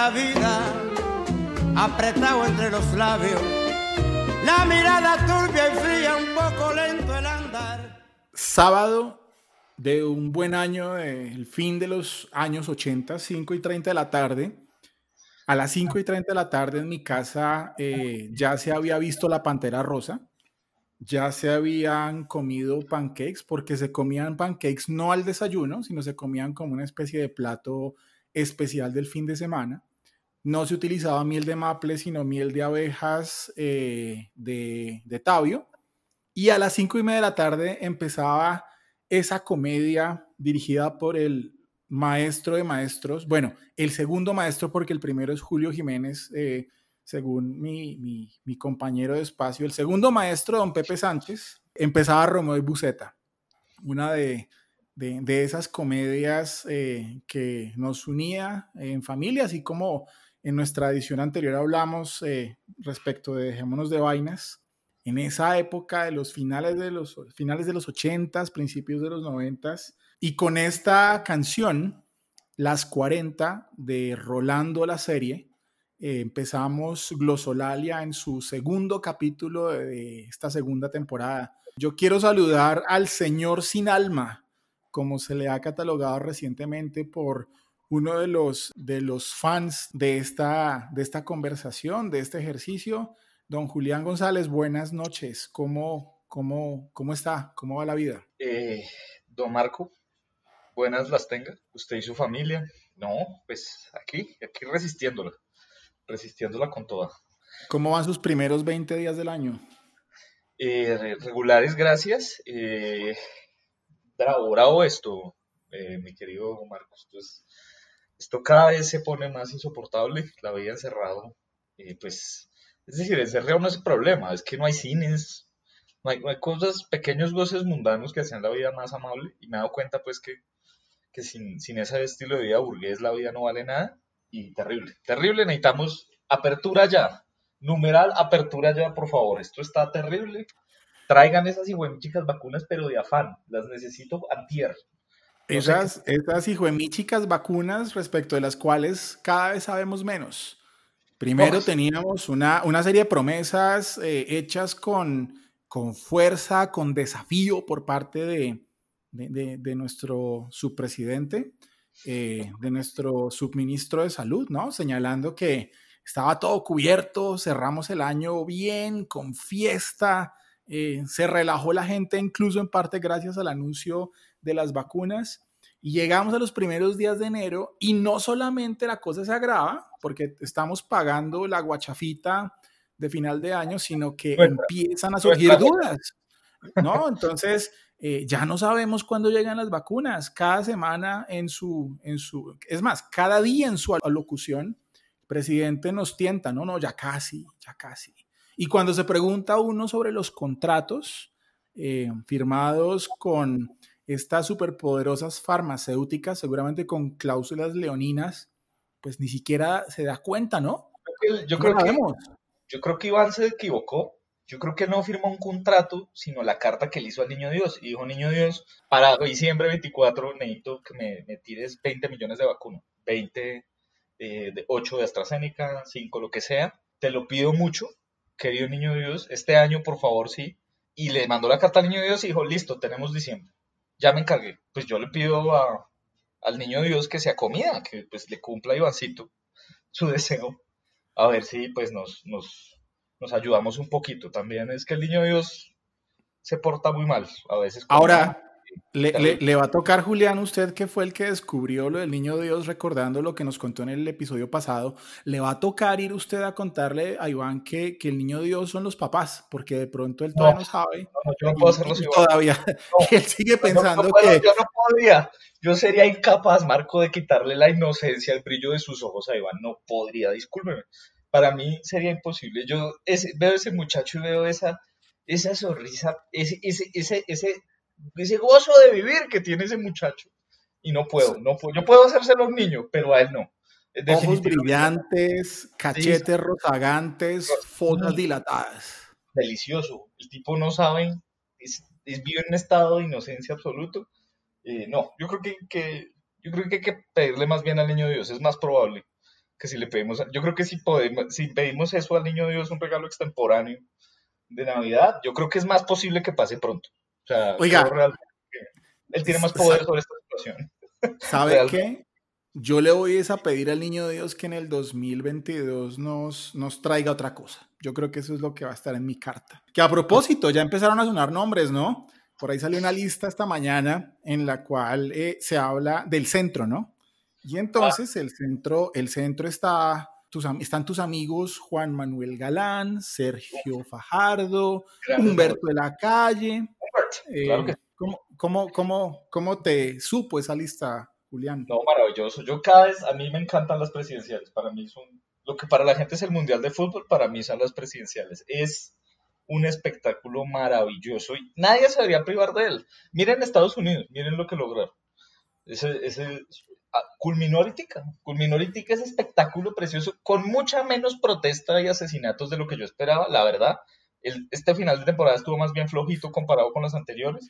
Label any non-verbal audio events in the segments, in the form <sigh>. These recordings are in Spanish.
la vida apretado entre los labios, la mirada turbia y fría, un poco lento el andar. Sábado de un buen año, el fin de los años 80, 5 y 30 de la tarde. A las 5 y 30 de la tarde en mi casa eh, ya se había visto la pantera rosa, ya se habían comido pancakes, porque se comían pancakes no al desayuno, sino se comían como una especie de plato especial del fin de semana. No se utilizaba miel de maple, sino miel de abejas eh, de, de tabio. Y a las cinco y media de la tarde empezaba esa comedia dirigida por el maestro de maestros, bueno, el segundo maestro porque el primero es Julio Jiménez, eh, según mi, mi, compañero de espacio, el segundo maestro, don Pepe Sánchez, empezaba Romeo y Buceta, una de, de, esas comedias eh, que nos unía en familia, así como en nuestra edición anterior hablamos eh, respecto de Dejémonos de Vainas. En esa época de los finales de los, finales de los 80s, principios de los 90s, y con esta canción, Las 40 de Rolando la serie, eh, empezamos Glosolalia en su segundo capítulo de esta segunda temporada. Yo quiero saludar al señor sin alma, como se le ha catalogado recientemente por uno de los, de los fans de esta, de esta conversación, de este ejercicio. Don Julián González, buenas noches. ¿Cómo, cómo, cómo está? ¿Cómo va la vida? Eh, don Marco, buenas las tenga. Usted y su familia. No, pues aquí, aquí resistiéndola. Resistiéndola con toda. ¿Cómo van sus primeros 20 días del año? Eh, regulares, gracias. Eh, bravo, bravo esto, eh, mi querido Marcos. Entonces, esto cada vez se pone más insoportable, la vida encerrado, eh, pues, es decir, encerrado no es el problema, es que no hay cines, no hay, cosas, pequeños goces mundanos que hacen la vida más amable, y me he dado cuenta, pues, que, que sin, sin ese estilo de vida burgués la vida no vale nada, y terrible, terrible, necesitamos apertura ya, numeral apertura ya, por favor, esto está terrible, traigan esas chicas vacunas, pero de afán, las necesito antier. Esas, esas chicas vacunas respecto de las cuales cada vez sabemos menos. Primero teníamos una, una, serie de promesas eh, hechas con, con fuerza, con desafío por parte de, de, de, nuestro subpresidente, eh, de nuestro subministro de salud, ¿no? Señalando que estaba todo cubierto, cerramos el año bien, con fiesta, eh, se relajó la gente, incluso en parte gracias al anuncio de las vacunas. Y llegamos a los primeros días de enero y no solamente la cosa se agrava, porque estamos pagando la guachafita de final de año, sino que empiezan a surgir dudas. ¿no? <laughs> Entonces, eh, ya no sabemos cuándo llegan las vacunas. Cada semana en su, en su, es más, cada día en su alocución, el presidente nos tienta, no, no, ya casi, ya casi. Y cuando se pregunta uno sobre los contratos eh, firmados con estas superpoderosas farmacéuticas, seguramente con cláusulas leoninas, pues ni siquiera se da cuenta, ¿no? Yo creo, que, yo creo que Iván se equivocó. Yo creo que no firmó un contrato, sino la carta que le hizo al Niño Dios. Y dijo, Niño Dios, para diciembre 24 necesito que me, tires 20 millones de vacunas. 20, eh, de 8 de AstraZeneca, 5 lo que sea. Te lo pido mucho, querido niño Dios, este año por favor sí. Y le mandó la carta al niño Dios y dijo, listo, tenemos diciembre. Ya me encargué. Pues yo le pido a, al niño Dios que sea comida, que pues le cumpla a Ivancito su deseo. A ver si pues nos, nos, nos ayudamos un poquito. También es que el niño Dios se porta muy mal a veces. Ahora, le, va a tocar, Julián, usted que fue el que descubrió lo del niño Dios, recordando lo que nos contó en el episodio pasado, le va a tocar ir usted a contarle a Iván que, que el niño Dios son los papás, porque de pronto él todavía no, sabe. yo no puedo hacerlo Todavía. <laughs> él sigue pensando que. Yo no podría. Yo sería incapaz, Marco, de quitarle la inocencia, el brillo de sus ojos a Iván. No podría, discúlpeme. Para mí sería imposible. Yo veo ese muchacho y veo esa, esa sonrisa, ese, ese, ese, ese ese gozo de vivir que tiene ese muchacho. Y no puedo, no puedo. Yo puedo hacérselo a un niño, pero a él no. Ojos brillantes, cachetes rozagantes, fotos dilatadas. Delicioso. El tipo no sabe, es, vive en un estado de inocencia absoluto. Eh, no, yo creo que, Yo creo que hay que pedirle más bien al niño Dios, es más probable que si le pedimos, yo creo que si podemos, si pedimos eso al niño Dios, un regalo extemporáneo de Navidad, yo creo que es más posible que pase pronto. Sea, Oiga, él tiene más poder sobre esta situación. <laughs> ¿Sabe qué? Yo le voy a pedir al niño Dios que en el 2022 nos, nos traiga otra cosa. Yo creo que eso es lo que va a estar en mi carta. Que a propósito, ya empezaron a sonar nombres, ¿no? Por ahí salió una lista esta mañana en la cual eh, se habla del centro, ¿no? Y entonces el centro, el centro está, tus, están tus amigos Juan Manuel Galán, Sergio Fajardo, Humberto de la Calle. Claro que... ¿cómo, cómo, cómo, ¿Cómo te supo esa lista, Julián? No, maravilloso. Yo cada vez, a mí me encantan las presidenciales. Para mí son, lo que para la gente es el Mundial de Fútbol, para mí son las presidenciales. Es un espectáculo maravilloso y nadie se debería privar de él. Miren Estados Unidos, miren lo que lograron. Ese, ese ah, culminó ahorita, culminó ahorita ese espectáculo precioso con mucha menos protesta y asesinatos de lo que yo esperaba, la verdad. El, este final de temporada estuvo más bien flojito comparado con los anteriores,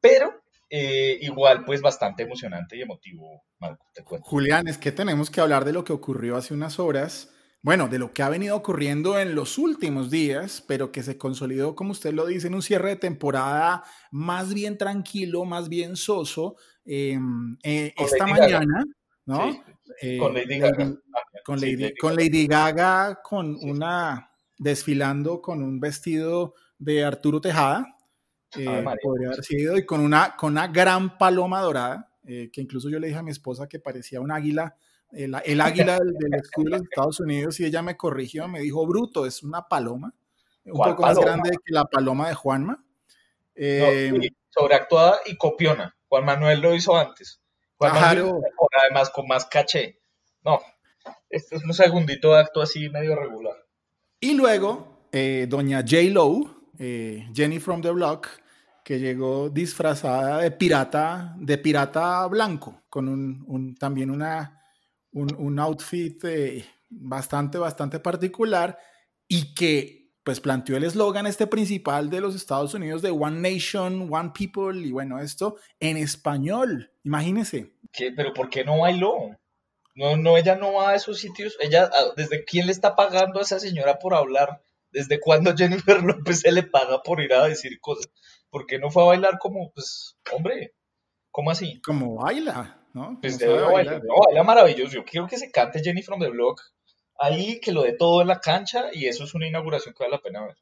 pero eh, igual pues bastante emocionante y emotivo, Marco, te cuento. Julián, es que tenemos que hablar de lo que ocurrió hace unas horas bueno, de lo que ha venido ocurriendo en los últimos días, pero que se consolidó, como usted lo dice, en un cierre de temporada más bien tranquilo, más bien soso, em, eh, esta mañana, ¿no? Eh, con Lady Gaga. con, Lady, Gaga, con una, desfilando con un vestido de Arturo Tejada, eh, podría haber sido, y con una, con una gran paloma dorada, que incluso yo le dije a mi esposa que parecía un águila el, águila del, <laughs> escudo de Estados Unidos y ella me corrigió, me dijo, bruto, es una paloma, un poco más grande que la paloma de Juanma. Eh, sobreactuada y copiona. Juan Manuel lo hizo antes. Juan claro. además con más caché. No, este es un segundito de acto así medio regular. Y luego, eh, doña J. Lowe, eh, Jenny from the Block, que llegó disfrazada de pirata, de pirata blanco, con un también una un, outfit eh, bastante, bastante particular y que pues planteó el eslogan este principal de los Estados Unidos de One Nation, One People y bueno, esto en español, imagínese. ¿Qué? ¿Pero por qué no bailó? No, no, ella no va a esos sitios. Ella, ah, ¿desde quién le está pagando a esa señora por hablar? ¿Desde cuándo Jennifer <laughs> López se le paga por ir a decir cosas? ¿Por qué no fue a bailar como, pues, hombre? ¿Cómo así? Como baila. ¿no? Pues baila, maravilloso. Yo quiero que se cante Jenny from the Block ahí, que lo dé todo en la cancha y eso es una inauguración que vale la pena ver.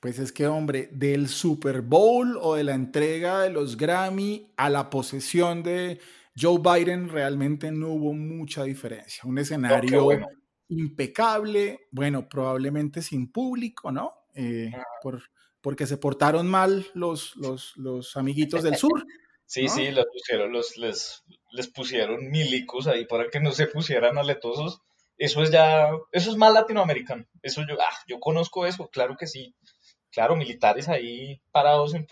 Pues es que, hombre, del Super Bowl o de la entrega de los Grammy a la posesión de Joe Biden realmente no hubo mucha diferencia. Un escenario impecable, bueno, probablemente sin público, ¿no? Eh, por, porque se portaron mal los, los, los amiguitos del sur. <laughs> Sí, sí, los pusieron, los, les, les pusieron milicos ahí para que no se pusieran aletosos. Eso es ya, eso es más latinoamericano. Eso yo, ah, yo conozco eso, claro que sí. Claro, militares ahí parados en,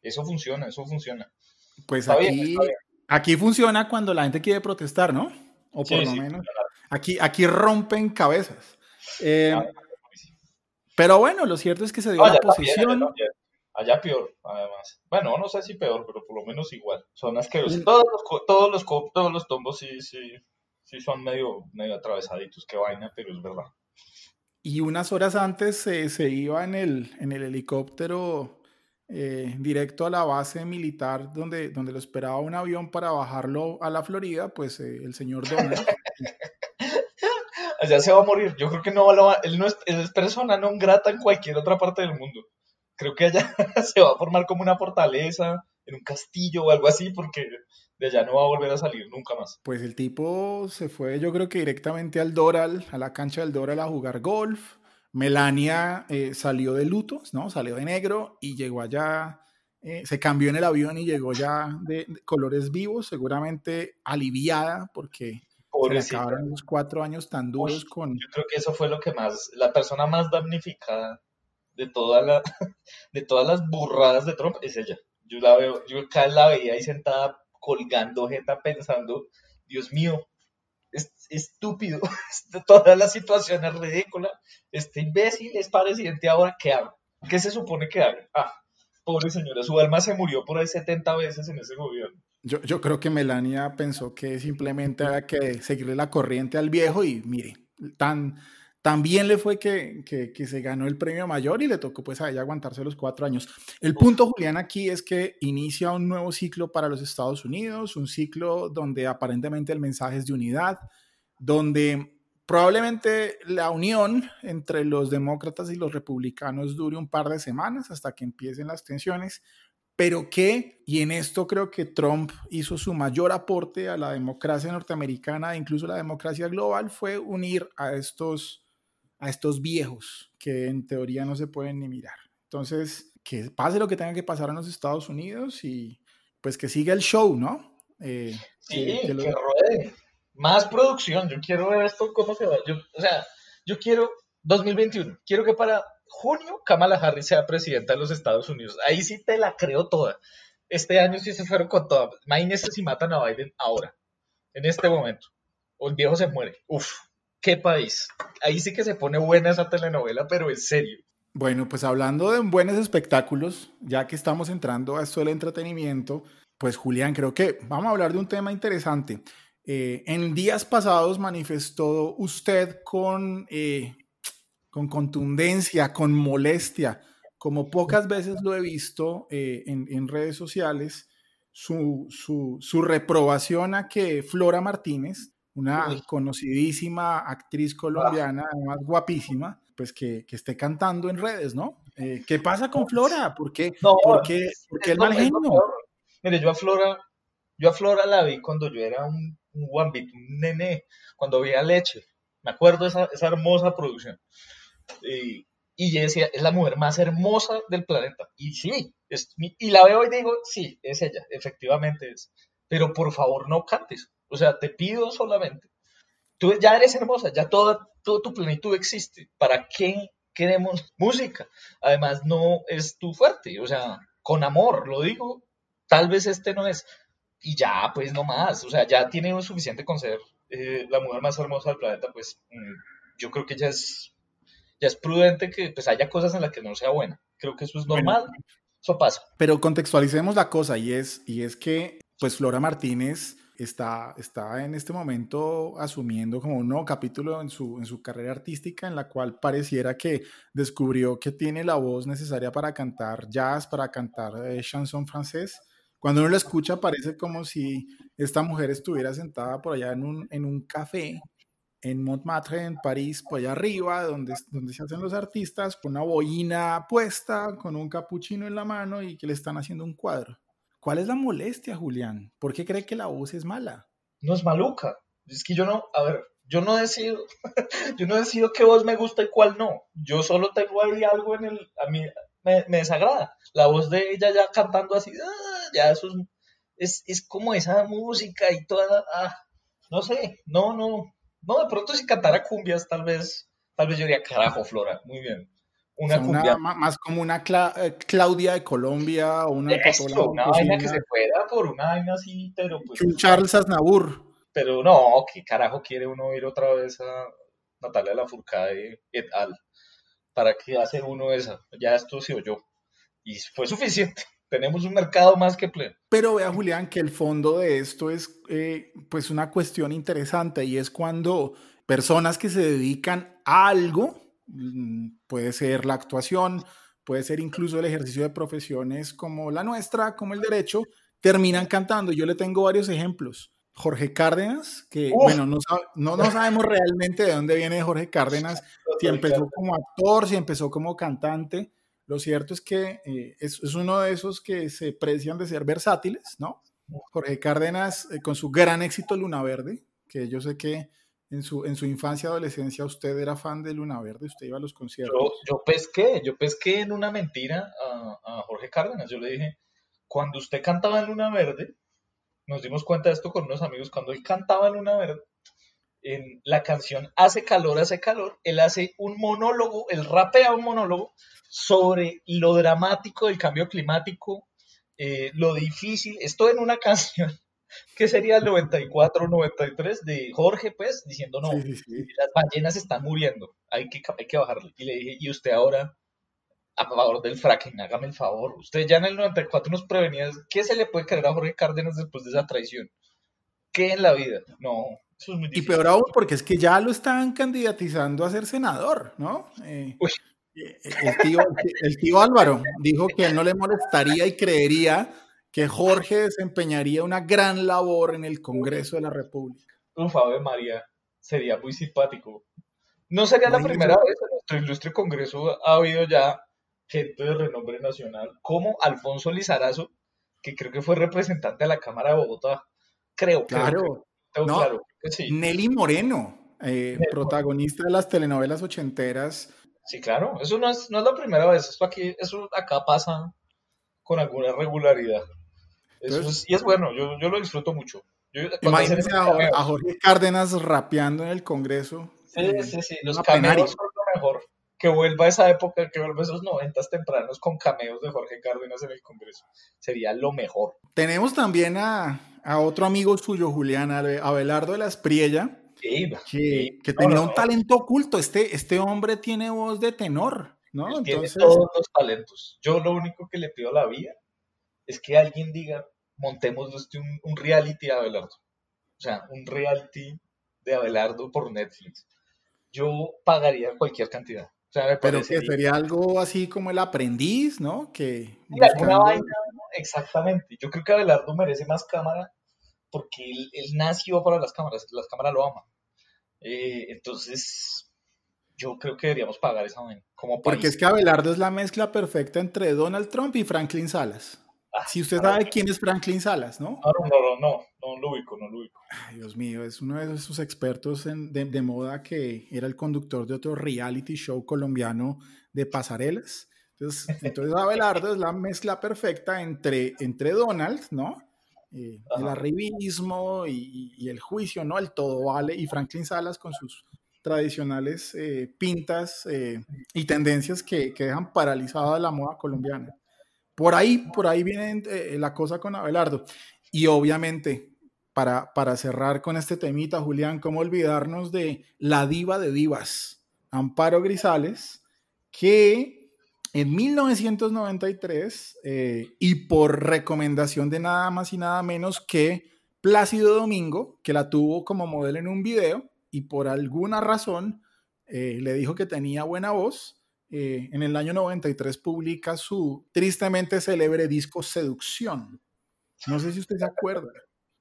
eso funciona, eso funciona. Pues aquí, aquí funciona cuando la gente quiere protestar, ¿no? O por lo menos. Aquí, aquí rompen cabezas. Eh, pero bueno, lo cierto es que se dio la posición. Allá peor, además. Bueno, no sé si peor, pero por lo menos igual. Son asquerosos. Todos los, todos los, todos los tombos sí, sí, sí son medio, medio atravesaditos, qué vaina, pero es verdad. Y unas horas antes se iba en el, en el helicóptero eh, directo a la base militar donde, donde lo esperaba un avión para bajarlo a la Florida, pues eh, el señor Donald. <laughs> Allá se va a morir. Yo creo que no, va él no es, él es persona no grata en cualquier otra parte del mundo creo que allá <laughs> se va a formar como una fortaleza, en un castillo o algo así, porque de allá no va a volver a salir nunca más. Pues el tipo se fue, yo creo que directamente al Doral, a la cancha del Doral a jugar golf. Melania eh, salió de luto, ¿no? Salió de negro y llegó allá, eh, se cambió en el avión y llegó ya de, colores vivos, seguramente aliviada porque se acabaron los cuatro años tan duros con... Yo creo que eso fue lo que más, la persona más damnificada de, toda la, <laughs> de todas las burradas de Trump es ella. Yo la veo, yo acá la veía ahí sentada colgando jeta pensando, Dios mío, es estúpido, <laughs> toda la situación es ridícula, este imbécil es presidente ahora, ¿qué hago? ¿Qué se supone que haga? Ah, pobre señora, su alma se murió por ahí 70 veces en ese gobierno. Yo, yo creo que Melania pensó que simplemente había que seguirle la corriente al viejo y mire, tan, también le fue que, que, se ganó el premio mayor y le tocó pues a ella aguantarse los cuatro años. El punto, Julián, aquí es que inicia un nuevo ciclo para los Estados Unidos, un ciclo donde aparentemente el mensaje es de unidad, donde probablemente la unión entre los demócratas y los republicanos dure un par de semanas hasta que empiecen las tensiones, pero que, y en esto creo que Trump hizo su mayor aporte a la democracia norteamericana, incluso la democracia global, fue unir a estos, a estos viejos que en teoría no se pueden ni mirar. Entonces, que pase lo que tenga que pasar en los Estados Unidos y pues que siga el show, ¿no? Eh, sí, que, ruede más producción, yo quiero ver esto cómo se va. Yo, o sea, yo quiero 2021, quiero que para junio Kamala Harris sea presidenta de los Estados Unidos. Ahí sí te la creo toda. Este año sí se fueron con toda. Imagínense si matan a Biden ahora, en este momento. O el viejo se muere. Uf, qué país. Ahí sí que se pone buena esa telenovela, pero en serio. Bueno, pues hablando de buenos espectáculos, ya que estamos entrando a esto del entretenimiento, pues Julián, creo que vamos a hablar de un tema interesante. Eh, en días pasados manifestó usted con, eh, con contundencia, con molestia, como pocas veces lo he visto eh, en, redes sociales, su, su, reprobación a que Flora Martínez, una conocidísima actriz colombiana, además guapísima, pues que, que, esté cantando en redes, ¿no? ¿Qué pasa con Flora? ¿Por qué, ¿por qué, por qué el mal genio? Mire, yo a Flora, yo a Flora la vi cuando yo era un un un nene, cuando veía leche. Me acuerdo esa, esa hermosa producción. Y, y yo decía, es la mujer más hermosa del planeta. Y sí, es, y la veo y digo, sí, es ella, efectivamente es. Pero por favor no cantes. O sea, te pido solamente. Tú ya eres hermosa, ya toda, tu plenitud existe. ¿Para qué queremos música? Además, no es tu fuerte. O sea, con amor, lo digo. Tal vez este no es y ya, pues no más, o sea, ya tiene suficiente con ser eh, la mujer más hermosa del planeta, pues mm, yo creo que ya es, ya es prudente que pues haya cosas en las que no sea buena. Creo que eso es normal, eso pasa. Pero contextualicemos la cosa y es, y es que pues Flora Martínez está, está en este momento asumiendo como un nuevo capítulo en su, en su carrera artística en la cual pareciera que descubrió que tiene la voz necesaria para cantar jazz, para cantar eh, chanson francés cuando uno lo escucha parece como si esta mujer estuviera sentada por allá en un, en un café en Montmartre, en París, por allá arriba, donde, donde se hacen los artistas, con una boina puesta, con un capuchino en la mano y que le están haciendo un cuadro. ¿Cuál es la molestia, Julián? ¿Por qué cree que la voz es mala? No es maluca. Es que yo no, a ver, yo no decido, <laughs> yo no decido qué voz me gusta y cuál no. Yo solo tengo ahí algo en el, a mí me, desagrada. La voz de ella ya cantando así, ¡ah! ya eso es, es, como esa música y toda, ah, no sé, no, no, no, de pronto si cantara cumbias tal vez, tal vez yo diría, carajo, Flora, muy bien. Una, cumbia. más como una eh, Claudia de Colombia o una Eso, una vaina que se pueda por una vaina así, pero pues. Un Charles Aznavour. Pero no, ¿qué carajo quiere uno ir otra vez a Natalia Lafourcade et al? ¿Para qué hace uno esa? Ya esto se oyó. Y fue suficiente <laughs> tenemos un mercado más que pleno. Pero vea, Julián, que el fondo de esto es eh, pues una cuestión interesante y es cuando personas que se dedican a algo, puede ser la actuación, puede ser incluso el ejercicio de profesiones como la nuestra, como el derecho, terminan cantando. Yo le tengo varios ejemplos. Jorge Cárdenas, que bueno, no, no, no, sabemos realmente de dónde viene Jorge Cárdenas, <laughs> si empezó como actor, si empezó como cantante, lo cierto es que eh, es, uno de esos que se precian de ser versátiles, ¿no? Jorge Cárdenas, eh, con su gran éxito Luna Verde, que yo sé que en su, en su infancia y adolescencia usted era fan de Luna Verde, usted iba a los conciertos. Yo, yo pesqué, yo pesqué en una mentira a, a, Jorge Cárdenas. Yo le dije, cuando usted cantaba en Luna Verde, nos dimos cuenta de esto con unos amigos, cuando él cantaba en Luna Verde, en la canción Hace calor, hace calor, él hace un monólogo, él rapea un monólogo sobre lo dramático del cambio climático, eh, lo difícil, esto en una <laughs> canción que sería el 94-93 de Jorge, pues, diciendo, no, las ballenas están muriendo, hay que, hay que bajarle. Y le dije, ¿y usted ahora a favor del fracking, hágame el favor. Usted ya en el 94 nos prevenía, ¿qué se le puede creer a Jorge Cárdenas después de esa traición? ¿Qué en la vida? No, eso es muy difícil. Y peor aún, porque es que ya lo están candidatizando a ser senador, ¿no? Eh, eh, el, tío, el tío Álvaro dijo que él no le molestaría y creería que Jorge desempeñaría una gran labor en el Congreso de la República. Un Fabio María, sería muy simpático. No sería la primera vez en nuestro ilustre Congreso ha habido ya gente de renombre nacional, como Alfonso Lizarazo, que creo que fue representante de la Cámara de Bogotá. Creo, claro. claro Nelly Moreno, eh, protagonista de las telenovelas ochenteras. Sí, claro, eso no es, no es la primera vez, esto aquí, eso acá pasa con alguna regularidad. Y es bueno, yo, yo lo disfruto mucho. imagínense a, Jorge Cárdenas rapeando en el Congreso. Sí, sí, sí, los cameos son lo mejor que vuelva esa época, que vuelva a esos noventas tempranos con cameos de Jorge Cárdenas en el Congreso. Sería lo mejor. Tenemos también a, otro amigo suyo, Julián, Abelardo de la Espriella, que, que tenía un talento oculto. Este, este hombre tiene voz de tenor, ¿no? Entonces... Tiene todos los talentos. Yo lo único que le pido a la vida es que alguien diga, montemos este un, un reality de Abelardo. O sea, un reality de Abelardo por Netflix. Yo pagaría cualquier cantidad. Pero que sería algo así como el aprendiz, ¿no? Que exactamente. Yo creo que Abelardo merece más cámara porque él, nació para las cámaras, las cámaras lo aman. Eh, entonces, yo creo que deberíamos pagar esa como Porque es que Abelardo es la mezcla perfecta entre Donald Trump y Franklin Salas. Ah, si usted sabe quién es Franklin Salas, ¿no? No, no, no, no, no lo ubico, no lo ubico. Ay, Dios mío, es uno de esos expertos de, moda que era el conductor de otro reality show colombiano de pasarelas. Entonces, <laughs> entonces Abelardo es la mezcla perfecta entre, entre Donald, ¿no? Eh, el arribismo y, el juicio, ¿no? El todo vale, y Franklin Salas con sus tradicionales eh, pintas eh, y tendencias que, que dejan paralizada la moda colombiana. Por ahí, por ahí viene eh, la cosa con Abelardo. Y obviamente, para, para cerrar con este temita, Julián, ¿cómo olvidarnos de la diva de divas, Amparo Grisales, que en 1993, eh, y por recomendación de nada más y nada menos que Plácido Domingo, que la tuvo como modelo en un video, y por alguna razón eh, le dijo que tenía buena voz, eh, en el año 93 publica su tristemente célebre disco Seducción. No sé si usted se acuerda.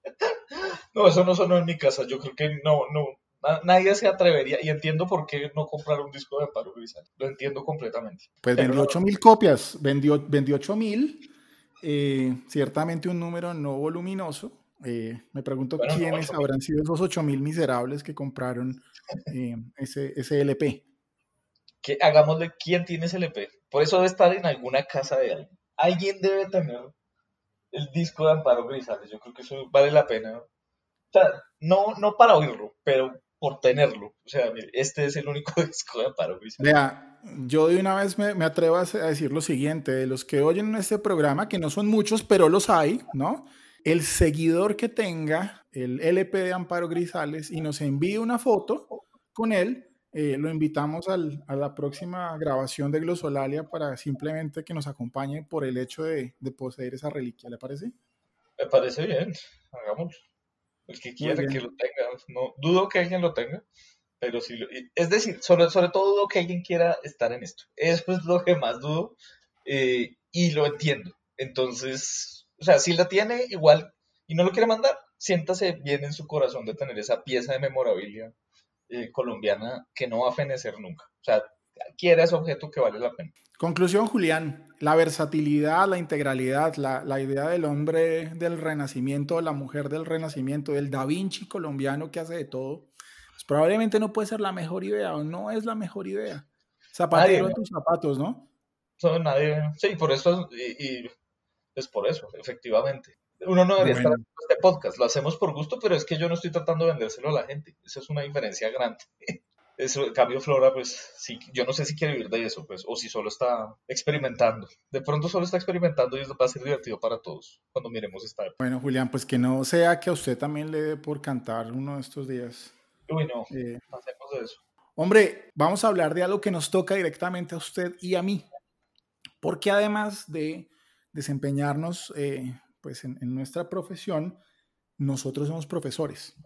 <laughs> No, eso no sonó en mi casa. Yo creo que no, no, nadie se atrevería y entiendo por qué no comprar un disco de Amparo Grisales. Lo entiendo completamente. Pues vendió 8 mil copias, vendió, vendió 8 mil, eh, ciertamente un número no voluminoso. Eh, me pregunto quiénes habrán sido esos 8 mil miserables que compraron ese, ese LP que hagámosle quién tiene ese LP. Por eso debe estar en alguna casa de alguien. Alguien debe tener el disco de Amparo Grisales. Yo creo que eso vale la pena. O sea, no, no para oírlo, pero por tenerlo. O sea, este es el único <laughs> disco de Amparo Grisales. Vea, yo de una vez me, me, atrevo a decir lo siguiente, de los que oyen este programa, que no son muchos, pero los hay, ¿no? El seguidor que tenga el LP de Amparo Grisales y nos envíe una foto con él, eh, lo invitamos al, a la próxima grabación de Glosolalia para simplemente que nos acompañe por el hecho de, de poseer esa reliquia, ¿le parece? Me parece bien, hagámoslo. El que quiera que lo tenga, no dudo que alguien lo tenga, pero sí, es decir, sobre, sobre todo dudo que alguien quiera estar en esto. Eso es lo que más dudo eh, y lo entiendo. Entonces, o sea, si la tiene, igual, y no lo quiere mandar, siéntase bien en su corazón de tener esa pieza de memorabilia eh, colombiana que no va a fenecer nunca. O sea, quiera ese objeto que vale la pena. Conclusión, Julián, la versatilidad, la integralidad, la, la, idea del hombre del renacimiento, la mujer del renacimiento, del Da Vinci colombiano que hace de todo, pues probablemente no puede ser la mejor idea o no es la mejor idea. Zapatero en tus zapatos, ¿no? nadie, sí, por eso, y, y es por eso, efectivamente. Uno no debería estar haciendo este podcast, lo hacemos por gusto, pero es que yo no estoy tratando de vendérselo a la gente. Esa es una diferencia grande. <laughs> Eso, en cambio, Flora, pues, sí, yo no sé si quiere vivir de eso, pues, o si solo está experimentando. De pronto solo está experimentando y eso va a ser divertido para todos cuando miremos esta época. Bueno, Julián, pues que no sea que a usted también le dé por cantar uno de estos días. Uy, no, eh, hacemos eso. Hombre, vamos a hablar de algo que nos toca directamente a usted y a mí. porque además de desempeñarnos eh, pues en, nuestra profesión, nosotros somos profesores.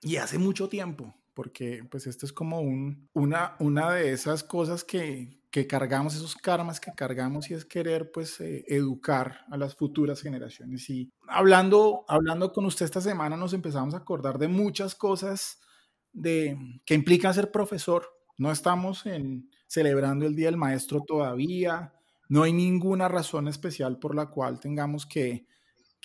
Y hace mucho tiempo, porque pues esto es como un, una, una de esas cosas que, que cargamos, esos karmas que cargamos y es querer pues eh, educar a las futuras generaciones. Y hablando, hablando con usted esta semana nos empezamos a acordar de muchas cosas de, que implican ser profesor. No estamos en, celebrando el Día del Maestro todavía, no hay ninguna razón especial por la cual tengamos que,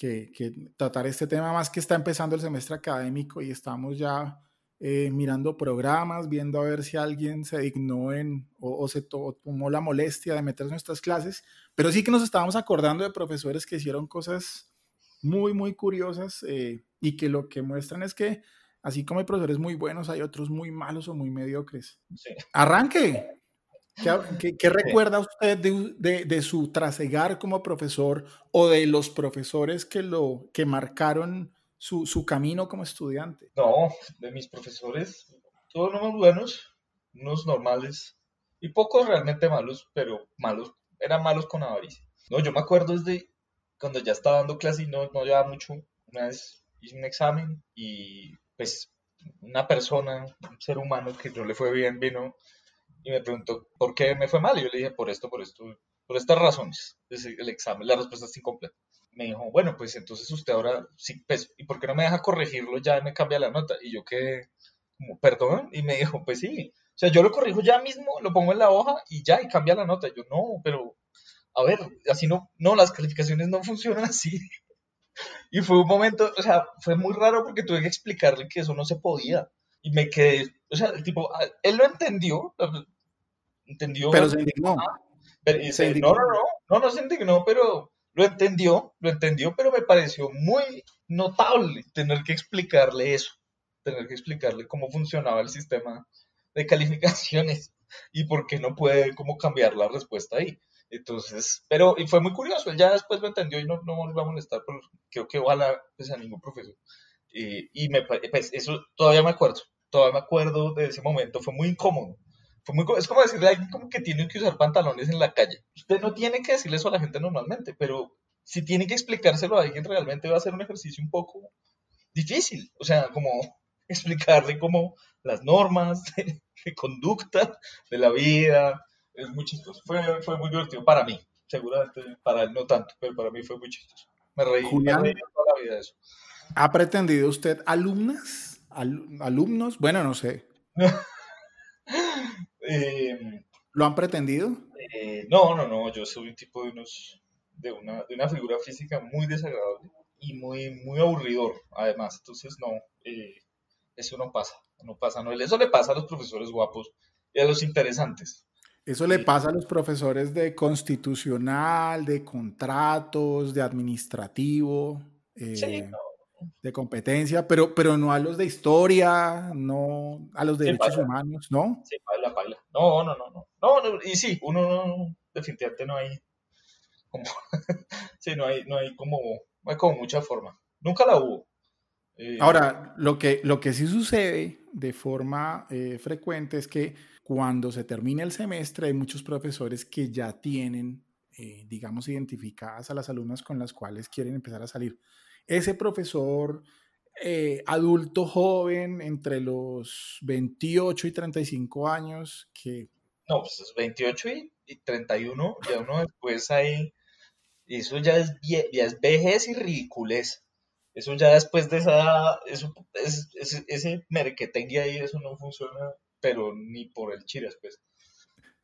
que, tratar este tema, más que está empezando el semestre académico y estamos ya eh, mirando programas, viendo a ver si alguien se dignó en, o, se tomó la molestia de meterse en nuestras clases, pero sí que nos estábamos acordando de profesores que hicieron cosas muy, muy curiosas eh, y que lo que muestran es que así como hay profesores muy buenos, hay otros muy malos o muy mediocres. Arranque. ¿Qué, recuerda usted de, su trasegar como profesor o de los profesores que, lo, que marcaron su, camino como estudiante? No, de mis profesores, todos unos buenos, unos normales y pocos realmente malos, pero malos, eran malos con avaricia. No, yo me acuerdo desde cuando ya estaba dando clase y no, no llevaba mucho, una vez hice un examen y pues una persona, un ser humano que no le fue bien, vino y me preguntó por qué me fue mal. Y yo le dije, por esto, por esto, por estas razones. Es el examen, la respuesta es incompleta. Me dijo, bueno, pues entonces usted ahora, sí, pues, ¿y por qué no me deja corregirlo ya me cambia la nota? Y yo quedé como, perdón, y me dijo, pues sí. O sea, yo lo corrijo ya mismo, lo pongo en la hoja y ya, y cambia la nota. Yo, no, pero, a ver, así no, no, las calificaciones no funcionan así. <laughs> Y fue un momento, o sea, fue muy raro porque tuve que explicarle que eso no se podía. Y me quedé, o sea, el tipo, ah, él lo entendió, entendió. Pero se indignó. No, no, no, no, no se indignó, pero lo entendió, lo entendió, pero me pareció muy notable tener que explicarle eso, tener que explicarle cómo funcionaba el sistema de calificaciones <laughs> y por qué no puede como cambiar la respuesta ahí. Entonces, pero y fue muy curioso, él ya después lo entendió y no, no me va a molestar, pero creo que ojalá pues, a ningún profesor. y me, pues eso todavía me acuerdo, todavía me acuerdo de ese momento, fue muy incómodo. Fue muy, es como decirle a alguien como que tiene que usar pantalones en la calle. Usted no tiene que decirle eso a la gente normalmente, pero si tiene que explicárselo a alguien realmente va a ser un ejercicio un poco difícil. O sea, como <laughs> explicarle como las normas <laughs> de, de conducta de la vida, es muy chistoso. Fue, fue muy divertido para mí. Seguramente para él no tanto, pero para mí fue muy chistoso. Me reí, Julián, me toda la vida de eso. ¿Ha pretendido usted alumnas? ¿Alumnos? Bueno, no sé. <laughs> eh, ¿Lo han pretendido? Eh, no, no, no. Yo soy un tipo de, unos, de, una, de una figura física muy desagradable y muy, muy aburridor, además. Entonces, no, eh, eso no pasa. No pasa, no. Eso le pasa a los profesores guapos y a los interesantes. Eso le pasa a los profesores de constitucional, de contratos, de administrativo, eh, de competencia, pero, pero no a los de historia, no a los de derechos humanos, ¿no? Sí, baila, baila. No, no, no, no, no. y sí, uno no, definitivamente no hay como, <laughs> sí, no hay, no hay como, no hay como mucha forma. Nunca la hubo. Eh, Ahora, lo que, lo que sí sucede de forma eh, frecuente es que cuando se termina el semestre hay muchos profesores que ya tienen, eh, digamos, identificadas a las alumnas con las cuales quieren empezar a salir. Ese profesor adulto joven entre los 28 y 35 años que... No, pues 28 y, y 31, ya uno después hay... Eso ya es, ya es vejez y ridiculez. Eso ya después de esa, eso, es, ese merquetengue ahí, eso no funciona, pero ni por el chiras, pues.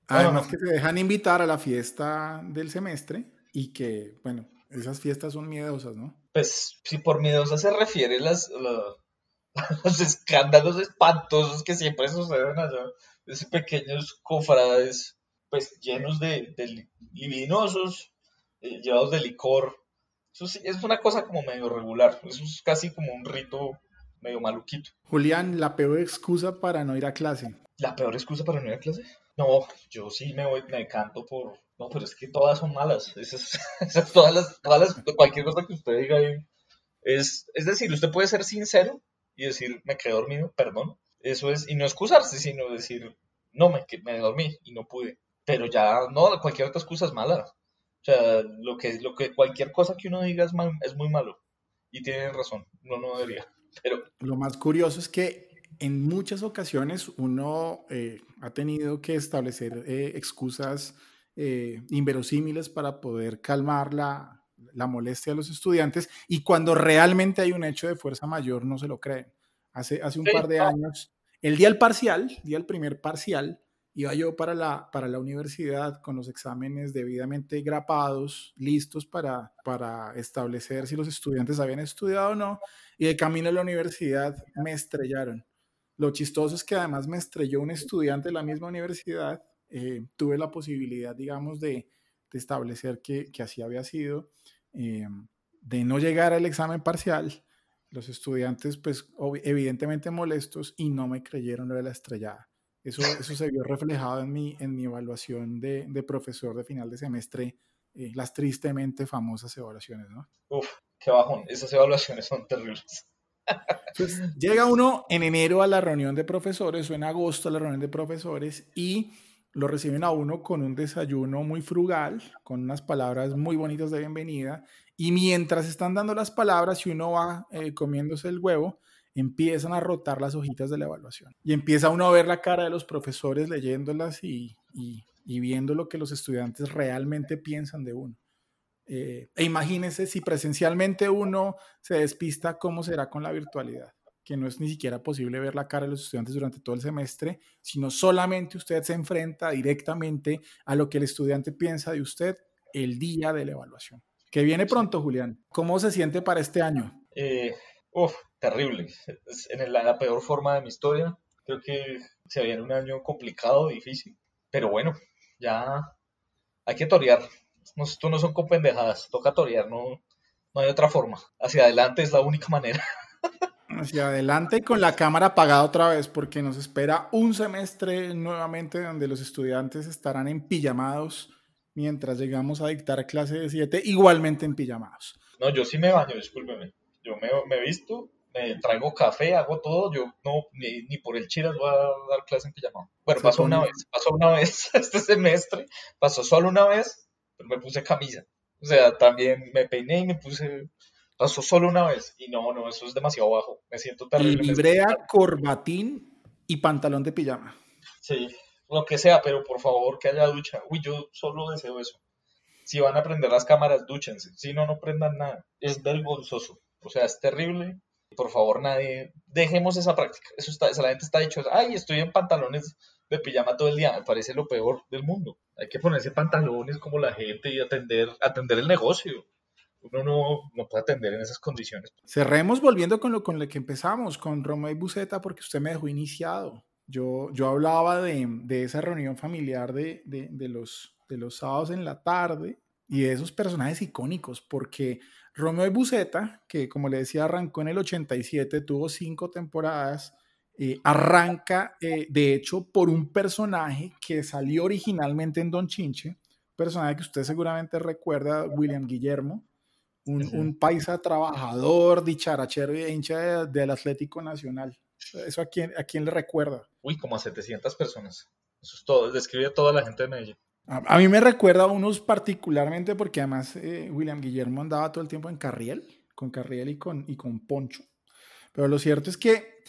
Además que se dejan invitar a la fiesta del semestre y que, bueno, esas fiestas son miedosas, ¿no? Pues si por miedosas se refiere las, <laughs> los escándalos espantosos que siempre suceden allá, esos pequeños cofrades, pues llenos de, de libidinosos, eh, llevados de licor, eso es una cosa como medio regular. Eso es casi como un rito medio maluquito. Julián, ¿la peor excusa para no ir a clase? ¿La peor excusa para no ir a clase? No, yo sí me voy, me canto por... No, pero es que todas son malas. Esas, <laughs> todas las, todas cualquier cosa que usted diga ahí. Es, es decir, usted puede ser sincero y decir, me quedé dormido, perdón. Eso es, y no excusarse, sino decir, no, me, me dormí y no pude. pero ya no, cualquier otra excusa es mala. O sea, lo que, lo que cualquier cosa que uno diga es, es muy malo. Y tienen razón, no, no debería. Pero... Lo más curioso es que en muchas ocasiones uno eh, ha tenido que establecer eh, excusas eh, inverosímiles para poder calmar la, la, molestia de los estudiantes y cuando realmente hay un hecho de fuerza mayor no se lo creen. Hace, hace un par de años, el día del parcial, día del primer parcial, iba yo para la, para la universidad con los exámenes debidamente grapados, listos para, para establecer si los estudiantes habían estudiado o no, y de camino a la universidad me estrellaron. Lo chistoso es que además me estrelló un estudiante de la misma universidad. Eh, tuve la posibilidad, digamos, de, establecer que, que, así había sido, eh, de no llegar al examen parcial. Los estudiantes, pues, evidentemente molestos y no me creyeron lo de la estrellada. Eso, eso se vio reflejado en mi, en mi evaluación de, de profesor de final de semestre, eh, las tristemente famosas evaluaciones, ¿no? Uf, qué bajón. Esas evaluaciones son terribles. Llega uno en enero a la reunión de profesores o en agosto a la reunión de profesores y lo reciben a uno con un desayuno muy frugal, con unas palabras muy bonitas de bienvenida. Y mientras están dando las palabras y uno va eh, comiéndose el huevo, empiezan a rotar las hojitas de la evaluación. Y empieza uno a ver la cara de los profesores leyéndolas y viendo lo que los estudiantes realmente piensan de uno. Eh, e imagínense si presencialmente uno se despista, ¿cómo será con la virtualidad? Que no es ni siquiera posible ver la cara de los estudiantes durante todo el semestre, sino solamente usted se enfrenta directamente a lo que el estudiante piensa de usted el día de la evaluación. Que viene pronto, Julián. ¿Cómo se siente para este año? Eh, uf, terrible. Es en la peor forma de mi historia. Creo que se viene un año complicado, difícil. Pero bueno, ya hay que torear no, esto no son con pendejadas, toca torear, no, no hay otra forma. Hacia adelante es la única manera. <laughs> Hacia adelante con la cámara apagada otra vez, porque nos espera un semestre nuevamente donde los estudiantes estarán en pijamados mientras llegamos a dictar clase de 7, igualmente en pijamados. No, yo sí me baño, discúlpeme. Yo me, me visto, me traigo café, hago todo. Yo no, ni, por el chiras voy a dar clase en pijamado. Bueno, pasó una vez, pasó una vez <laughs> este semestre, pasó solo una vez pero me puse camisa. O sea, también me peiné y me puse. Pasó solo una vez. Y no, no, eso es demasiado bajo. Me siento terrible. Librea, corbatín y pantalón de pijama. Sí, lo que sea, pero por favor que haya ducha. Uy, yo solo deseo eso. Si van a prender las cámaras, dúchense. Si no, no prendan nada. Es vergonzoso. O sea, es terrible. Por favor, nadie. Dejemos esa práctica. Eso está, la gente está dicho, ay, estoy en pantalones de pijama todo el día, me parece lo peor del mundo. Hay que ponerse pantalones como la gente y atender, atender el negocio. Uno no, no puede atender en esas condiciones. Cerremos volviendo con lo, con lo que empezamos, con Romeo y Buceta, porque usted me dejó iniciado. Yo, yo hablaba de, de esa reunión familiar de, de, de, los, de los sábados en la tarde y de esos personajes icónicos, porque Romeo y Buceta, que como le decía arrancó en el 87, tuvo cinco temporadas, eh, arranca, eh, de hecho, por un personaje que salió originalmente en Don Chinche, personaje que usted seguramente recuerda, William Guillermo, un, paisa trabajador, dicharachero y hincha del Atlético Nacional. ¿Eso a quién, a quién le recuerda? Uy, como a 700 personas. Eso es todo, describe a toda la gente de Medellín. A, mí me recuerda a unos particularmente porque además eh, William Guillermo andaba todo el tiempo en Carriel, con Carriel y con, y con Poncho. Pero lo cierto es que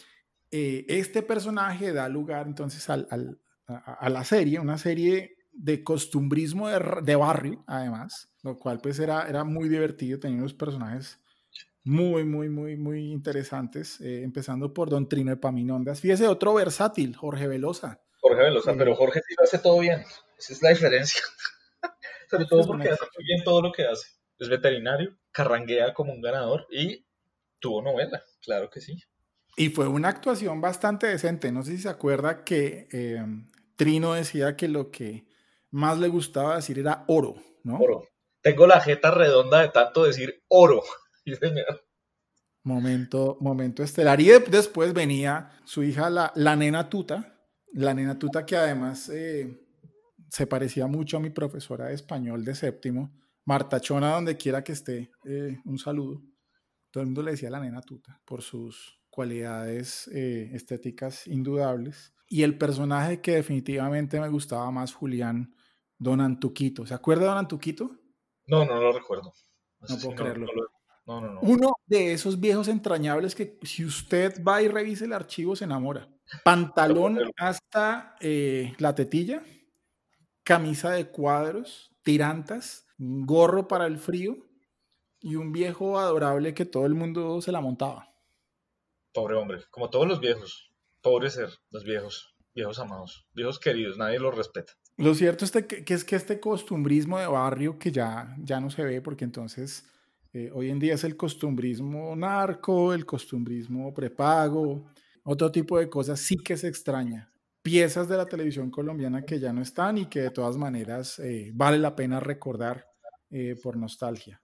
eh, este personaje da lugar entonces al, al, a, la serie, una serie de costumbrismo de, de, barrio, además, lo cual pues era, era muy divertido, tenía unos personajes muy, muy, muy, muy interesantes, eh, empezando por Don Trino de Paminondas. Fíjese, otro versátil, Jorge Velosa. Jorge Velosa, pero Jorge sí lo hace todo bien, esa es la diferencia. <laughs> Sobre todo porque hace muy bien todo lo que hace. Es veterinario, carranguea como un ganador y tuvo novela, claro que sí. Y fue una actuación bastante decente. No sé si se acuerda que eh, Trino decía que lo que más le gustaba decir era oro, ¿no? Oro. Tengo la jeta redonda de tanto decir oro. <laughs> Momento, momento estelar. Y después venía su hija, la, la nena Tuta. La nena Tuta que además eh, se parecía mucho a mi profesora de español de séptimo. Marta Chona, donde quiera que esté, eh, un saludo. Todo el mundo le decía la nena Tuta por sus cualidades eh, estéticas indudables. Y el personaje que definitivamente me gustaba más, Julián, Don Antuquito. ¿Se acuerda de Don Antuquito? No, no lo recuerdo. No, puedo creerlo. No, no, no, Uno de esos viejos entrañables que si usted va y revisa el archivo se enamora. Pantalón hasta eh, la tetilla, camisa de cuadros, tirantas, gorro para el frío y un viejo adorable que todo el mundo se la montaba. Pobre hombre, como todos los viejos. Pobre ser, los viejos, viejos amados, viejos queridos, nadie los respeta. Lo cierto es que, es que este costumbrismo de barrio que ya, ya no se ve, porque entonces eh, hoy en día es el costumbrismo narco, el costumbrismo prepago, otro tipo de cosas sí que se extraña. Piezas de la televisión colombiana que ya no están y que de todas maneras eh, vale la pena recordar eh, por nostalgia.